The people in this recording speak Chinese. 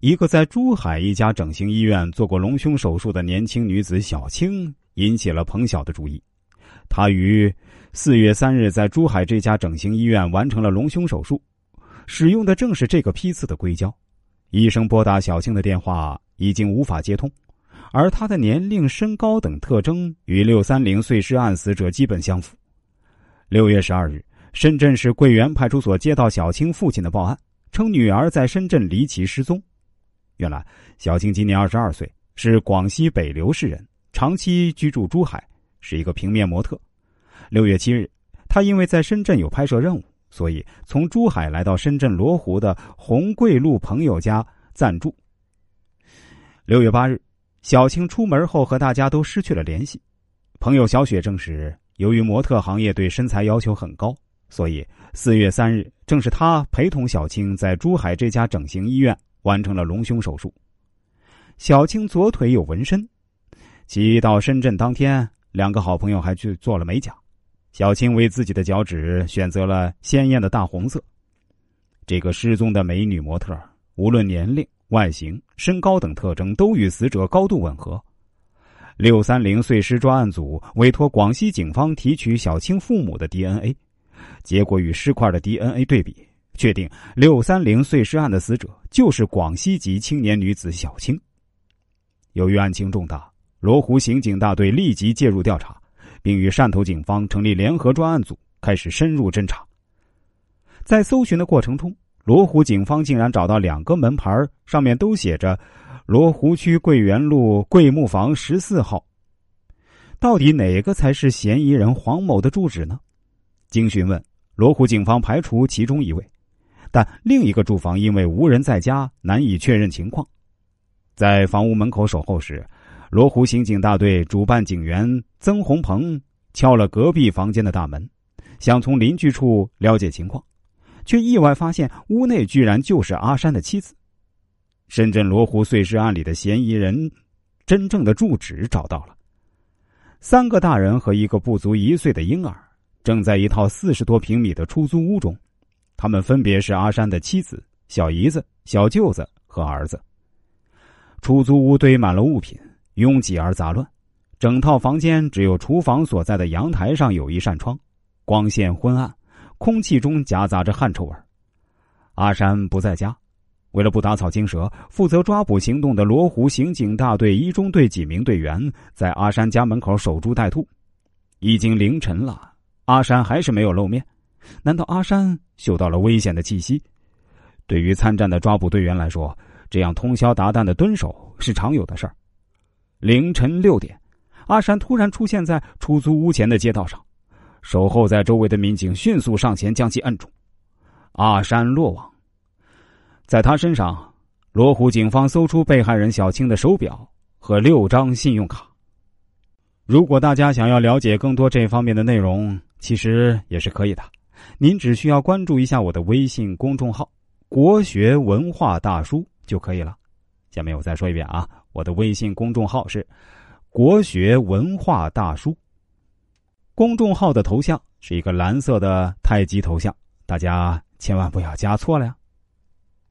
一个在珠海一家整形医院做过隆胸手术的年轻女子小青引起了彭晓的注意。她于四月三日在珠海这家整形医院完成了隆胸手术，使用的正是这个批次的硅胶。医生拨打小青的电话已经无法接通，而她的年龄、身高等特征与六三零碎尸案死者基本相符。六月十二日，深圳市桂园派出所接到小青父亲的报案，称女儿在深圳离奇失踪。原来，小青今年二十二岁，是广西北流市人，长期居住珠海，是一个平面模特。六月七日，她因为在深圳有拍摄任务，所以从珠海来到深圳罗湖的红桂路朋友家暂住。六月八日，小青出门后和大家都失去了联系。朋友小雪证实，由于模特行业对身材要求很高，所以四月三日正是她陪同小青在珠海这家整形医院。完成了隆胸手术。小青左腿有纹身，其到深圳当天，两个好朋友还去做了美甲。小青为自己的脚趾选择了鲜艳的大红色。这个失踪的美女模特，无论年龄、外形、身高等特征，都与死者高度吻合。六三零碎尸专案组委托广西警方提取小青父母的 DNA，结果与尸块的 DNA 对比。确定六三零碎尸案的死者就是广西籍青年女子小青。由于案情重大，罗湖刑警大队立即介入调查，并与汕头警方成立联合专案组，开始深入侦查。在搜寻的过程中，罗湖警方竟然找到两个门牌，上面都写着“罗湖区桂园路桂木房十四号”。到底哪个才是嫌疑人黄某的住址呢？经询问，罗湖警方排除其中一位。但另一个住房因为无人在家，难以确认情况。在房屋门口守候时，罗湖刑警大队主办警员曾洪鹏敲了隔壁房间的大门，想从邻居处了解情况，却意外发现屋内居然就是阿山的妻子。深圳罗湖碎尸案里的嫌疑人，真正的住址找到了：三个大人和一个不足一岁的婴儿，正在一套四十多平米的出租屋中。他们分别是阿山的妻子、小姨子、小舅子和儿子。出租屋堆满了物品，拥挤而杂乱。整套房间只有厨房所在的阳台上有一扇窗，光线昏暗，空气中夹杂着汗臭味。阿山不在家，为了不打草惊蛇，负责抓捕行动的罗湖刑警大队一中队几名队员在阿山家门口守株待兔。已经凌晨了，阿山还是没有露面。难道阿山嗅到了危险的气息？对于参战的抓捕队员来说，这样通宵达旦的蹲守是常有的事儿。凌晨六点，阿山突然出现在出租屋前的街道上，守候在周围的民警迅速上前将其摁住。阿山落网。在他身上，罗湖警方搜出被害人小青的手表和六张信用卡。如果大家想要了解更多这方面的内容，其实也是可以的。您只需要关注一下我的微信公众号“国学文化大叔”就可以了。下面我再说一遍啊，我的微信公众号是“国学文化大叔”。公众号的头像是一个蓝色的太极头像，大家千万不要加错了呀。